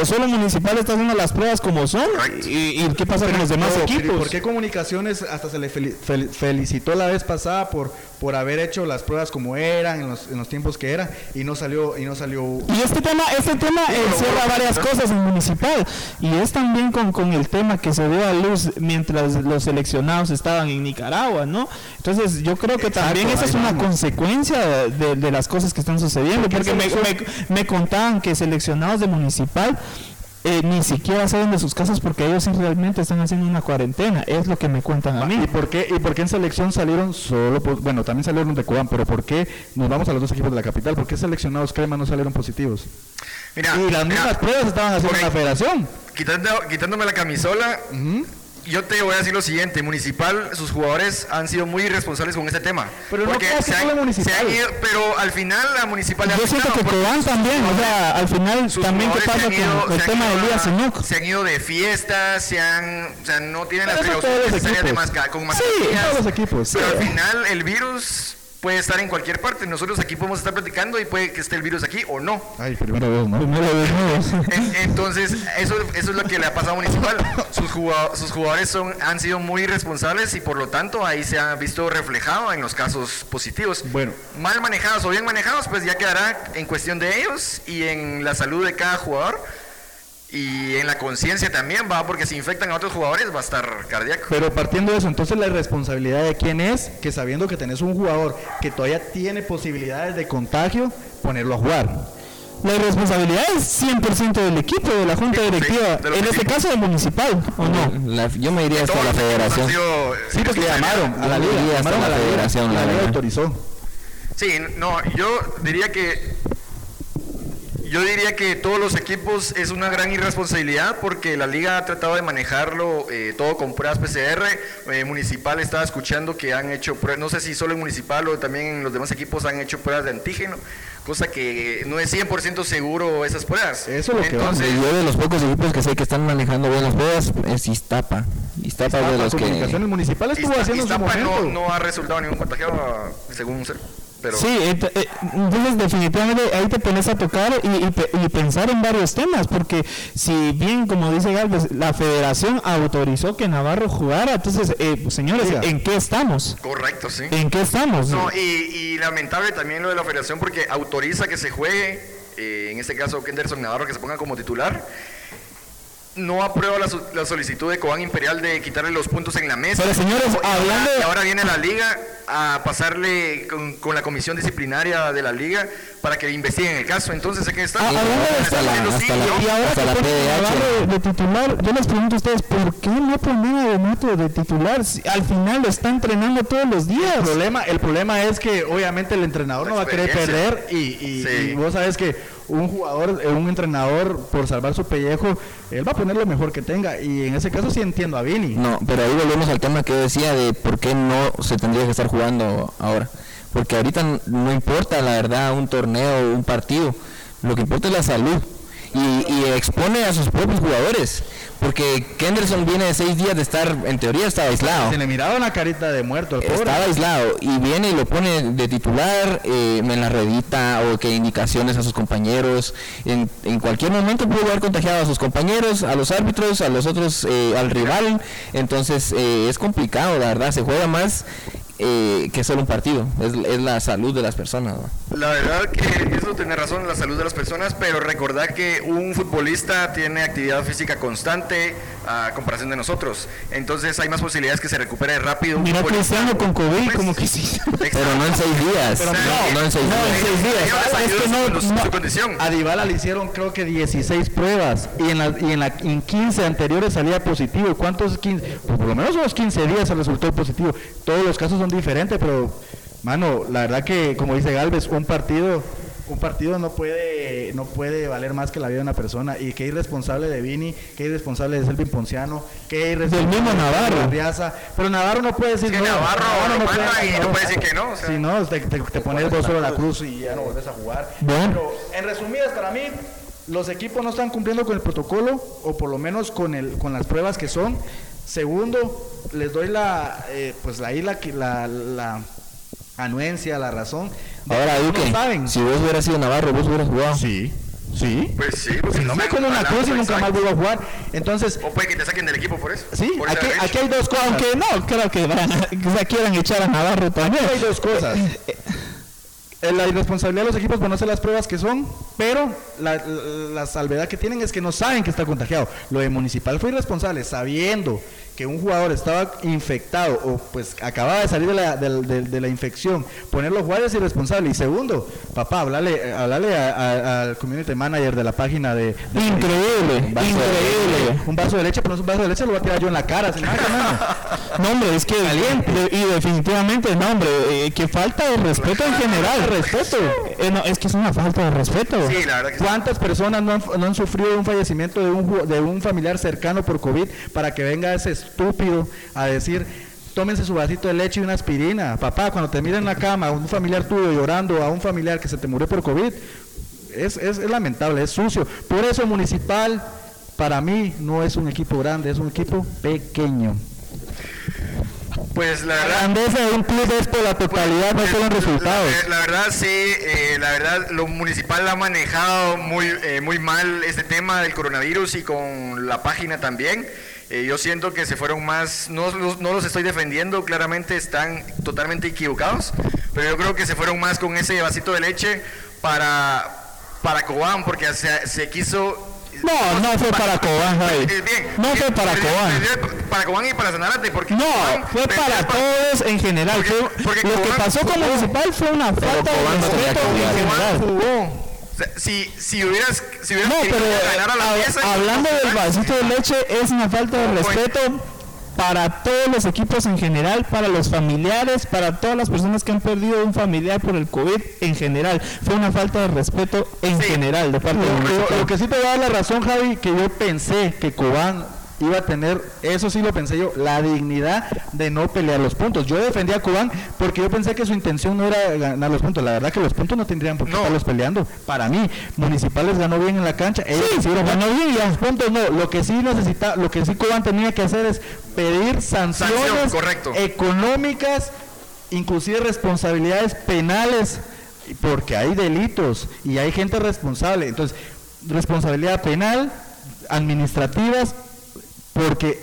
O solo Municipal está haciendo las pruebas como son. Y, y qué pasa con los demás No, pero equipos? ¿Por qué comunicaciones hasta se le fel- fel- felicitó la vez pasada por, por haber hecho las pruebas como eran, en los, en los tiempos que eran, y no salió, y no salió Y este tema, este tema encierra varias cosas en municipal. Y es también con, con el tema que se dio a luz mientras los seleccionados estaban en Nicaragua, ¿no? Entonces yo creo que también esa es una vamos. consecuencia de, de las cosas que están sucediendo. Porque me, me- me contaban que seleccionados de municipal eh, ni siquiera salen de sus casas porque ellos sí realmente están haciendo una cuarentena. Es lo que me cuentan a mí. ¿Y por qué y por qué en selección salieron solo bueno, también salieron de Cobán, pero por qué nos vamos a los dos equipos de la capital? ¿Por qué seleccionados crema no salieron positivos? Mira, y las mira, mismas pruebas estaban haciendo en la federación. quitando- quitándome la camisola, yo te voy a decir lo siguiente, Municipal, sus jugadores han sido muy irresponsables con este tema. Pero no Porque que se han- Municipal. se han ido- pero al final la Municipal le ha Yo siento que Cobán también, o sea, al final también qué jugadores pasa ido- con el tema de ido Elías a- Enoch. Se han ido de fiestas, se han, o sea, no tienen las Pero eso precauciones necesarias de masca- con Sí, mascarillas. todos los equipos. Pero Sí. al final el virus puede estar en cualquier parte. Nosotros aquí podemos estar platicando y puede que esté el virus aquí o no. Ay, primera vez, ¿no? Primero desnudos. En- Entonces, eso, eso es lo que le ha pasado a Municipal. Sus, jugado- sus jugadores son, han sido muy responsables y por lo tanto ahí se ha visto reflejado en los casos positivos. Bueno. Mal manejados o bien manejados, pues ya quedará en cuestión de ellos y en la salud de cada jugador. Y en la conciencia también va, porque si infectan a otros jugadores va a estar cardíaco. Pero partiendo de eso, entonces la irresponsabilidad de quién es que sabiendo que tenés un jugador que todavía tiene posibilidades de contagio, ponerlo a jugar. La irresponsabilidad es 100% del equipo, de la junta Sí, sí, directiva. en este caso, del municipal, ¿o no? La- yo me iría hasta la federación. sido, eh, Sí, porque le llamaron a la liga, llamaron a la la liga, federación, la la autorizó. Sí, no, yo diría que yo diría que todos los equipos es una gran irresponsabilidad porque la liga ha tratado de manejarlo eh, todo con pruebas PCR. Eh, municipal estaba escuchando que han hecho pruebas, no sé si solo en Municipal o también en los demás equipos han hecho pruebas de antígeno, cosa que no es 100% seguro esas pruebas. Eso es lo que Entonces, Yo de los pocos equipos que sé que están manejando bien las pruebas es Iztapa. Iztapa, de Iztapa, los que... Comunicaciones Municipales estuvo Izta- haciendo en su Iztapa momento. no, no ha resultado ningún contagiado según ser, pero Sí, ent- eh, entonces definitivamente ahí te pones a tocar y, y y pensar en varios temas, porque si bien, como dice Galvez, la federación autorizó que Navarro jugara, entonces, eh, pues, señores. ¿en qué estamos? correcto, sí. ¿En qué estamos? No, y, y lamentable también lo de la federación porque autoriza que se juegue, eh, en este caso Kenderson Navarro, que se ponga como titular. No aprueba la, la solicitud de Cobán Imperial de quitarle los puntos en la mesa. Pero, señores, Y ahora- hablando- Y ahora viene la liga a pasarle con, con la comisión disciplinaria de la liga para que investiguen el caso. Entonces, ¿qué está? Ah, hablando de hasta la- hasta sí, la- ¿no? Y ahora Hasta la PDH. De, de titular, yo les pregunto a ustedes, ¿por qué no ponen a Donato de titular? Si al final lo está entrenando todos los días. El problema, el problema es que obviamente el entrenador La no va a querer perder y, y- Sí. y vos sabes que un jugador, eh, un entrenador por salvar su pellejo, él va a poner lo mejor que tenga y en ese caso sí entiendo a Vini. No, pero ahí volvemos al tema que decía de por qué no se tendría que estar jugando ahora. Porque ahorita no importa, la verdad, un torneo, un partido. Lo que importa es la salud. Y, y expone a sus propios jugadores. Porque Kenderson viene de seis días de estar, en teoría estaba aislado. Se le miraba una carita de muerto al pobre. Estaba aislado y viene y lo pone de titular eh, en la redita o que indicaciones a sus compañeros. En, en cualquier momento pudo haber contagiado a sus compañeros, a los árbitros, a los otros, eh, al rival. Entonces eh, es complicado, la verdad. Se juega más eh, que solo un partido, es, es la salud de las personas. ¿no? La verdad que eso tiene razón, la salud de las personas, pero recordar que un futbolista tiene actividad física constante a comparación de nosotros. Entonces hay más posibilidades que se recupere rápido. un Mira. Cristiano con COVID, Pues, como que sí. Pero no en seis días. Pero no, no en seis no, días. en seis días. Es que no- con no- su condición. A Dybala le hicieron creo que 16 pruebas y en, la, y en, la, en 15 anteriores salía positivo. ¿Cuántos 15? Pues por lo menos unos 15 días se resultó positivo. Todos los casos son diferentes, pero mano, la verdad que como dice Galvez, un partido un partido no puede no puede valer más que la vida de una persona y qué irresponsable de Vini, qué irresponsable de Selvin Ponciano, qué irresponsable mismo de Navarro. Arriaza. pero Navarro no puede decir Sí, no. Navarro lo puede- manda y no puede decir que no, o sea. Sí, no, te, te, te pones dos solo la cruz y ya no vuelves a jugar. Bueno. Pero en resumidas, para mí, los equipos no están cumpliendo con el protocolo o por lo menos con, el, con las pruebas que son. Segundo, les doy la, eh, pues ahí la, la, la anuencia, la razón. Ahora, que no Duque, saben. si vos hubieras sido Navarro, vos hubieras jugado. Sí, sí. Pues sí, pues Si no me como una cruz y nunca más vuelvo a jugar. Entonces, O puede que te saquen del equipo por eso. sí, por aquí, aquí hay dos cosas. Aunque no, creo que van a- que se quieran echar a Navarro también. Hay dos cosas. Eh, La irresponsabilidad de los equipos por no hacer las pruebas que son, pero la, la- la salvedad que tienen es que no saben que está contagiado. Lo de Municipal fue irresponsable, sabiendo que un jugador estaba infectado o pues acababa de salir de la, de la infección, ponerlo a jugar es irresponsable. Y segundo, papá, a- a- al community manager de la página de... Increíble, Un vaso de- increíble. un vaso de leche, pero no es un vaso de leche, lo voy a tirar yo en la cara. No, hombre, es que de- y definitivamente, no, hombre, eh, que falta de respeto en general. Respeto. Eh, no, es que es una falta de respeto. Sí, la verdad que sí. ¿Cuántas personas no han, no han sufrido un fallecimiento de un, de un familiar cercano por COVID para que venga ese estúpido a decir, tómense su vasito de leche y una aspirina? Papá, cuando te miran en la cama, un familiar tuyo llorando a un familiar que se te murió por COVID, es, es- es lamentable, es sucio. Por eso Municipal, para mí, no es un equipo grande, es un equipo pequeño. Pues la La verdad. grandeza de un club es por la totalidad, no por los resultados. La, la verdad sí, eh, la verdad lo municipal ha manejado muy, eh, muy mal este tema del coronavirus y con la página también. Eh, yo siento que se fueron más, no, los- no los estoy defendiendo, claramente están totalmente equivocados, pero yo creo que se fueron más con ese vasito de leche para, para Cobán, porque se, se quiso... No, no fue para Cobán, Javi. Eh, No fue bien, para Cobán. Para Cobán y para Sanarate, porque No, Cobán fue para todos en general. Porque- lo que pasó con Municipal fue una falta de respeto en general. si, si hubieras, si hubieras No, pero ganar a la pieza, hablando del vasito de leche, es una falta de pues. respeto para todos los equipos en general, para los familiares, para todas las personas que han perdido un familiar por el COVID en general. Fue una falta de respeto en Sí. general de parte de Lo, lo- lo que sí te voy a dar la razón, Javi, que yo pensé que Cobán iba a tener, eso sí lo pensé yo, la dignidad de no pelear los puntos. Yo defendía a Cobán porque yo pensé que su intención no era ganar los puntos. La verdad que los puntos no tendrían por qué No. estarlos peleando. Para mí, Municipales ganó bien en la cancha. Ellos hicieron ganó bien y los puntos no. Lo que sí necesita, lo que sí Cobán tenía que hacer es pedir sanciones Sanción, correcto. económicas, inclusive responsabilidades penales, porque hay delitos y hay gente responsable. Entonces, responsabilidad penal, administrativas, porque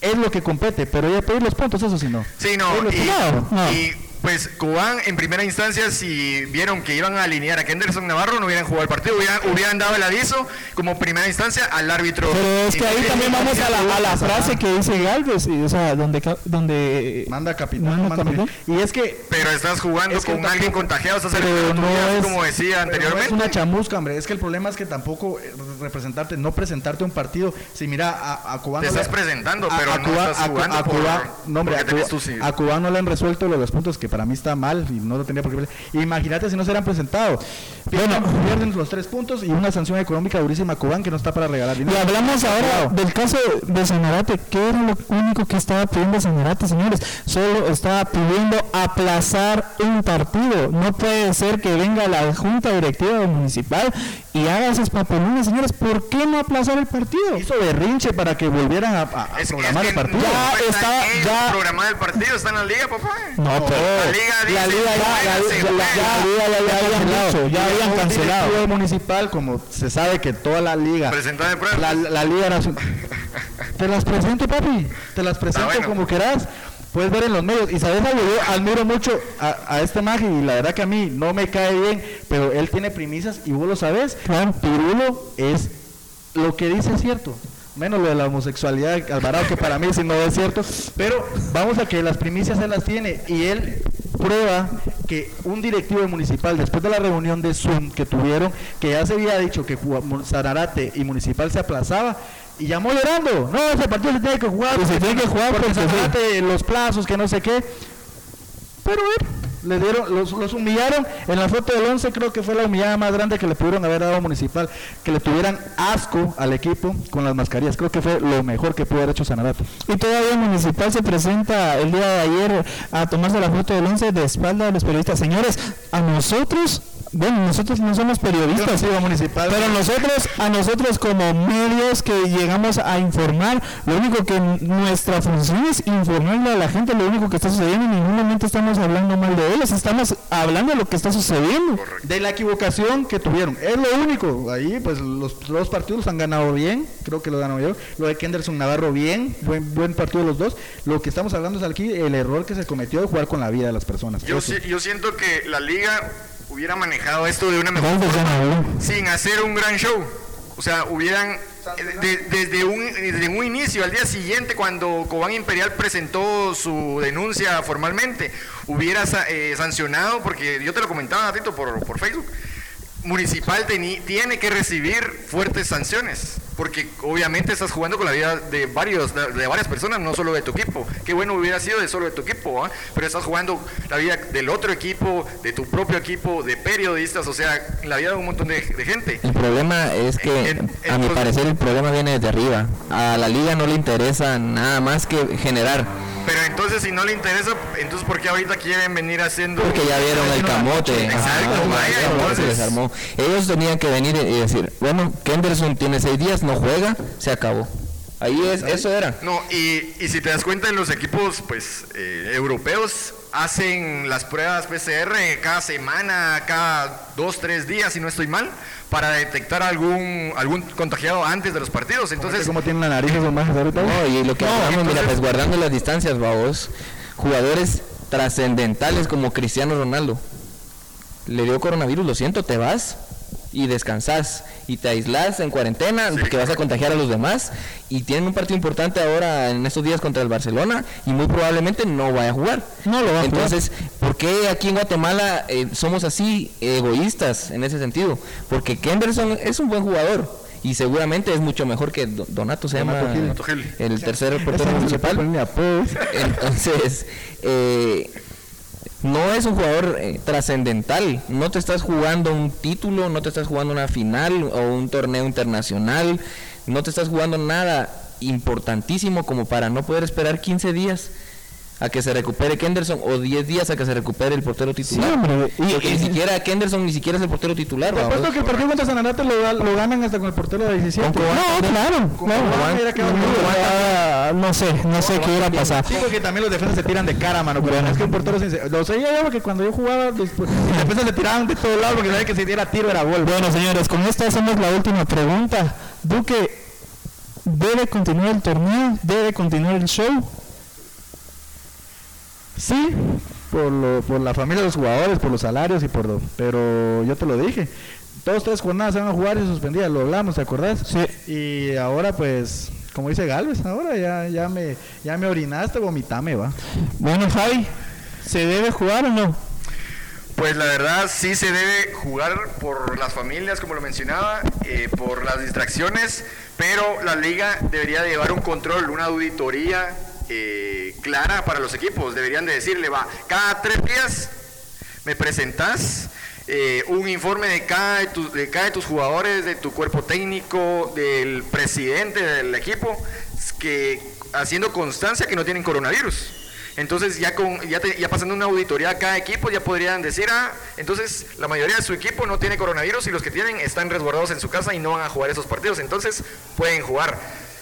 es lo que compete, pero ya pedir los puntos, eso sí no. Sí, no, y, y, pues Cobán en primera instancia, si vieron que iban a alinear a Kenderson Navarro, no hubieran jugado el partido, hubieran, hubieran dado el aviso como primera instancia al árbitro. Pero es que ahí también vamos a la, a la Ajá. frase que dice Galvez, y, o sea, donde, donde Manda capitán, Manda capitán. Y es que Pero estás jugando Es que con alguien contagiado, estás pero no es como decía no anteriormente. es una chamusca, hombre. Es que el problema es que tampoco eh, representarte, no presentarte a un partido. Si mira, a, a. Te estás presentando, a- pero a no Cuba- estás jugando a por- Cuba- no, hombre, a, Cuba- tus- a Cubano le han resuelto los puntos que para mí está mal y no lo tenía por qué. Imagínate si no se hubieran presentado. Bueno, pierden los tres puntos y una sanción económica durísima a Cubán que no está para regalar Y dinero. hablamos ahora del caso de Sanarate. ¿Qué era lo único que estaba pidiendo Sanarate, señores? Solo estaba pidiendo aplazar un partido. No puede ser que venga la junta directiva municipal y haga esos papelones, señores. ¿Por qué no aplazar el partido? Hizo berrinche para que volvieran a, a- Es, es programar que el partido. no Ya está está- ya- programado el partido, está en la liga, papá. No, pero La liga dice, la liga ya, juega, la, se la- juega. la liga ya, ya habían cancelado. directivo municipal, como se sabe que toda la liga, pruebas. la, la liga nacional, te las presento, papi, te las presento Ah, bueno. como quieras. Puedes ver en los medios. Y sabes algo, yo admiro mucho a, a este mago y la verdad que a mí no me cae bien, pero él tiene primicias y vos lo sabes. Claro. Pirulo es lo que dice es cierto. Menos lo de la homosexualidad, Alvarado, que para mí sí no es cierto. Pero vamos a que las primicias él las tiene y él prueba que un directivo municipal, después de la reunión de Zoom que tuvieron, que ya se había dicho que Sanarate y Municipal se aplazaba, y llamó llorando, no, ese partido se tiene que jugar, Pues se tiene que jugar porque porque sí. Los plazos, que no sé qué. Pero él, le dieron, los, los humillaron. En la foto del 11 creo que fue la humillada más grande que le pudieron haber dado a Municipal. Que le tuvieran asco al equipo con las mascarillas. Creo que fue lo mejor que pudo haber hecho Sanarato. Y todavía Municipal se presenta el día de ayer a tomarse la foto del 11 de espalda a los periodistas. Señores, a nosotros, bueno, nosotros no somos periodistas, no Municipal. pero nosotros, a nosotros como medios que llegamos a informar, lo único que nuestra función es informarle a la gente lo único que está sucediendo. En ningún momento estamos hablando mal de ellos, estamos hablando de lo que está sucediendo. De la equivocación que tuvieron. Es lo único. Ahí, pues, los dos partidos han ganado bien. Creo que lo ganó yo. Lo de Kenderson Navarro, bien. Buen, buen partido los dos. Lo que estamos hablando es aquí el error que se cometió de jugar con la vida de las personas. Yo, si- yo siento que la liga hubiera manejado esto de una mejor forma, sin hacer un gran show. O sea, hubieran, eh, de- desde, un, desde un inicio, al día siguiente, cuando Cobán Imperial presentó su denuncia formalmente, hubiera eh, sancionado, porque yo te lo comentaba, Tito, por, por Facebook, Municipal teni- tiene que recibir fuertes sanciones, porque obviamente estás jugando con la vida de varios de, varias personas, no solo de tu equipo. Qué bueno hubiera sido de solo de tu equipo, ¿ah? pero estás jugando la vida del otro equipo, de tu propio equipo, de periodistas, o sea, la vida de un montón de, de gente. El problema es que, En- en- a mi parecer, el problema viene desde arriba. A la liga no le interesa nada más que generar, Pero entonces si no le interesa, entonces ¿por qué ahorita quieren venir haciendo? porque ya vieron el camote. Exacto, vaya, entonces-. Ellos tenían que venir y decir, bueno, Kenderson tiene seis días, no juega, se acabó. Ahí es, eso era. No, y, y si te das cuenta, en los equipos pues eh, europeos hacen las pruebas PCR cada semana, cada dos, tres días, si no estoy mal, para detectar algún algún contagiado antes de los partidos. Entonces, ¿Cómo tienen la nariz esos majes ahorita? No, y lo que hablamos, mira, pues guardando las distancias, vamos, jugadores trascendentales como Cristiano Ronaldo. Le dio coronavirus, lo siento, te vas y descansas y te aislas en cuarentena porque vas a contagiar a los demás y tienen un partido importante ahora en estos días contra el Barcelona y muy probablemente no vaya a jugar. No lo va a jugar. Entonces, ¿por qué aquí en Guatemala eh, somos así egoístas en ese sentido? Porque Kenderson es un buen jugador y seguramente es mucho mejor que Do- Donato se Donato llama Gil. El tercer portero municipal. Entonces, eh, no es un jugador eh, trascendental. No te estás jugando un título, no te estás jugando una final o un torneo internacional. No te estás jugando nada importantísimo como para no poder esperar 15 días a que se recupere Kenderson o 10 días a que se recupere el portero titular. hombre, y- Porque y- ni siquiera Kenderson ni siquiera es el portero titular. Te apuesto que el partido contra Sanarate lo, lo ganan hasta con el portero de 17. Con. No, claro, Con claro. No, ah, no sé, no sé qué iba a pasar. Sí, porque también los defensas se tiran de cara, mano. Pero es que un portero sin... Lo sé yo porque cuando yo jugaba, los, los defensas se tiraban de todos lados porque sabían que si diera tiro era gol. Bueno, señores, con esto hacemos la última pregunta. Duque, ¿debe continuar el torneo? ¿Debe continuar el show? Sí, por, lo, por la familia de los jugadores, por los salarios y por lo... Pero yo te lo dije. Dos, tres jornadas se van a jugar y se suspendía. Lo hablamos, ¿te acordás? Sí. Y ahora pues... Como dice Galvez, ahora ya, ya me ya me orinaste, vomitame, va. Bueno, Javi, ¿se debe jugar o no? Pues la verdad sí se debe jugar por las familias, como lo mencionaba, eh, por las distracciones, pero la liga debería de llevar un control, una auditoría eh, clara para los equipos. Deberían de decirle, va, cada tres días me presentas eh, un informe de cada de, de cada de tus jugadores, de tu cuerpo técnico, del presidente del equipo, que haciendo constancia que no tienen coronavirus. Entonces ya con ya, te- ya pasando una auditoría a cada equipo ya podrían decir, ah, entonces la mayoría de su equipo no tiene coronavirus y los que tienen están resguardados en su casa y no van a jugar esos partidos, entonces pueden jugar.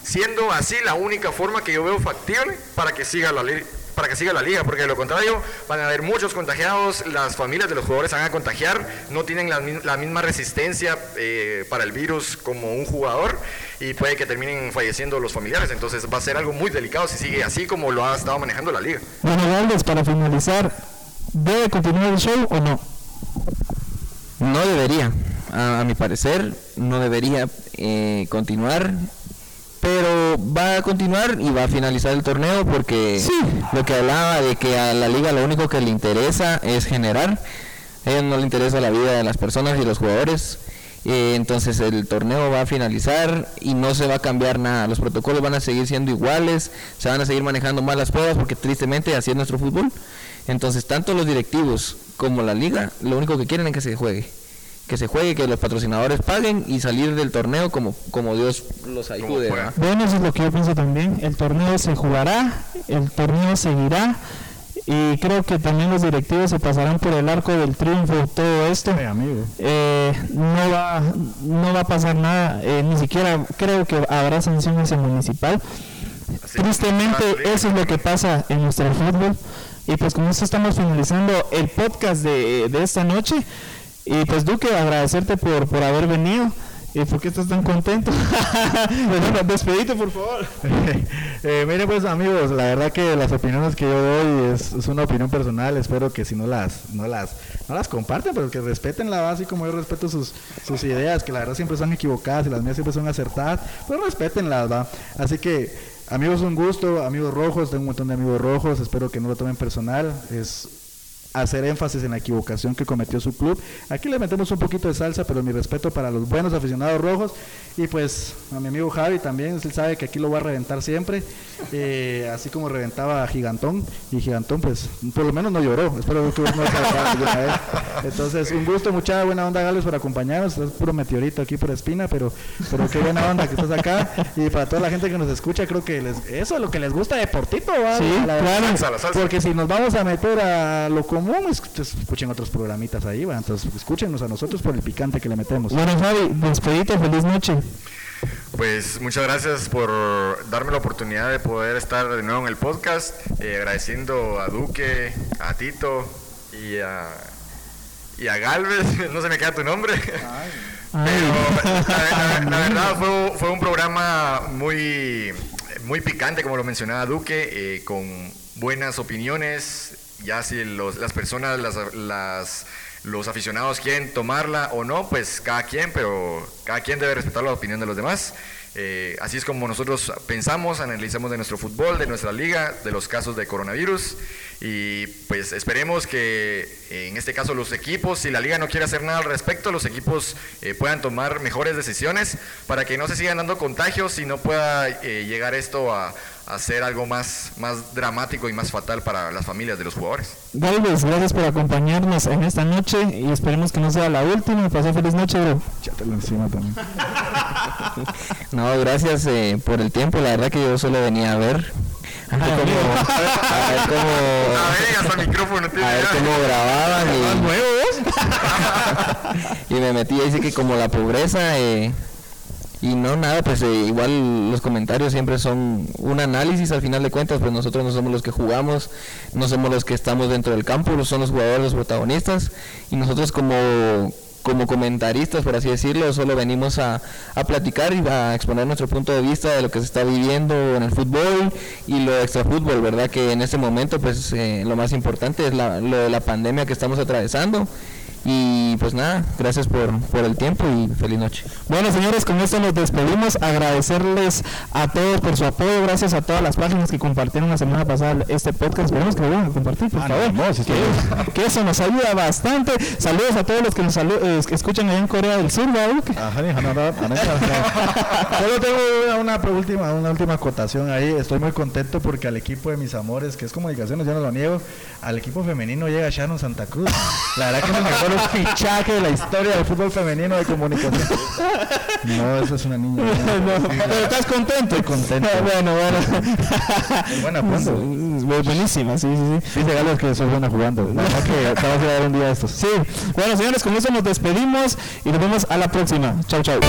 Siendo así la única forma que yo veo factible para que siga la, li- para que siga la liga, porque de lo contrario van a haber muchos contagiados, las familias de los jugadores se van a contagiar, no tienen la, mi- la misma resistencia eh, para el virus como un jugador y puede que terminen falleciendo los familiares, entonces va a ser algo muy delicado si sigue así como lo ha estado manejando la liga. Bueno, Galvez, para finalizar, ¿debe continuar el show o no? No debería, a, a mi parecer, no debería eh, continuar, pero va a continuar y va a finalizar el torneo porque lo que hablaba de que a la liga lo único que le interesa es generar, a ellos no le interesa la vida de las personas y los jugadores. eh, entonces el torneo va a finalizar y no se va a cambiar nada. Los protocolos van a seguir siendo iguales, se van a seguir manejando más las pruebas porque tristemente así es nuestro fútbol. Entonces tanto los directivos como la liga lo único que quieren es que se juegue. Que se juegue, que los patrocinadores paguen y salir del torneo como, como Dios los ayude. Bueno, eso es lo que yo pienso también. El torneo se jugará, el torneo seguirá y creo que también los directivos se pasarán por el arco del triunfo todo esto. Eh, no va no va a pasar nada, eh, ni siquiera creo que habrá sanción hacia municipal. Tristemente eso es lo que pasa en nuestro fútbol y pues con esto estamos finalizando el podcast de, de esta noche y pues Duque agradecerte por, por haber venido. ¿Y por qué estás tan contento? bueno, despedite, por favor. Eh, miren pues amigos, la verdad que las opiniones que yo doy es, es una opinión personal, espero que si no las, no las, no las comparten, pero que respeten la base como yo respeto sus, sus ideas, que la verdad siempre son equivocadas y las mías siempre son acertadas, pero respetenlas, ¿va? Así que amigos un gusto, amigos rojos, tengo un montón de amigos rojos, espero que no lo tomen personal, es hacer énfasis en la equivocación que cometió su club. Aquí le metemos un poquito de salsa, pero mi respeto para los buenos aficionados rojos y pues a mi amigo Javi también, él sabe que aquí lo va a reventar siempre, eh, así como reventaba a Gigantón y Gigantón pues por lo menos no lloró, espero que no se. Entonces un gusto, mucha buena onda Gales por acompañarnos, es puro meteorito aquí por Espina, pero, pero qué buena onda que estás acá y para toda la gente que nos escucha creo que les, eso es lo que les gusta deportito, ¿va? Sí, La- claro. Porque si nos vamos a meter a lo común, es- pues, escuchen otros programitas ahí, entonces escúchenos a nosotros por el picante que le metemos. Bueno, Javi, despedite, feliz noche. Pues muchas gracias por darme la oportunidad de poder estar de nuevo en el podcast, eh, agradeciendo a Duque, a Tito y a, y a Galvez, no se me queda tu nombre. Pero la, la- la verdad fue, fue un programa muy, muy picante, como lo mencionaba Duque, eh, con buenas opiniones, ya si los- las personas, las, las- los aficionados quieren tomarla o no, pues cada quien, pero cada quien debe respetar la opinión de los demás. Eh, así es como nosotros pensamos, analizamos de nuestro fútbol, de nuestra liga, de los casos de coronavirus y pues esperemos que en este caso los equipos, si la liga no quiere hacer nada al respecto, los equipos eh, puedan tomar mejores decisiones para que no se sigan dando contagios y no pueda eh, llegar esto a, a ser algo más, más dramático y más fatal para las familias de los jugadores. Galvez, gracias por acompañarnos en esta noche y esperemos que no sea la última. Pasó feliz noche, bro. Échatelo encima también. No, gracias eh, por el tiempo. La verdad que yo solo venía a ver. A ver cómo, a ver cómo, A ver, hasta el micrófono tiene a ver ya. cómo grababan y, y me metí ahí sí que como la pobreza eh, y no nada pues eh, igual los comentarios siempre son un análisis al final de cuentas pues nosotros no somos los que jugamos no somos los que estamos dentro del campo son los jugadores los protagonistas y nosotros como como comentaristas, por así decirlo, solo venimos a, a platicar y a exponer nuestro punto de vista de lo que se está viviendo en el fútbol y lo extrafútbol, ¿verdad? Que en este momento, pues, eh, lo más importante es la, lo de la pandemia que estamos atravesando. Y pues nada, gracias por, por el tiempo y feliz noche. Bueno, señores, con esto nos despedimos. Agradecerles a todos por su apoyo. Gracias a todas las páginas que compartieron la semana pasada este podcast. Esperemos que lo vayan a compartir, por Ah, favor. no, que, que eso nos ayuda bastante. Saludos a todos los que nos eh, que escuchan allá en Corea del Sur, ¿verdad? Solo tengo una, una última, una última acotación ahí. Estoy muy contento porque al equipo de mis amores, que es comunicaciones, yo no lo niego, al equipo femenino llega Shannon Santa Cruz. La verdad que es el mejor fichaje de la historia del fútbol femenino de comunicación. No, eso es una niña. No, pero estás contento. Estoy contento. bueno, bueno. Es buena jugando. Bu- Buenísima, sí, sí, sí. Dice Galo que soy buena jugando. La verdad que te vas a dar un día de estos. Sí, bueno señores, con eso nos despedimos y nos vemos a la próxima. Chau, chau.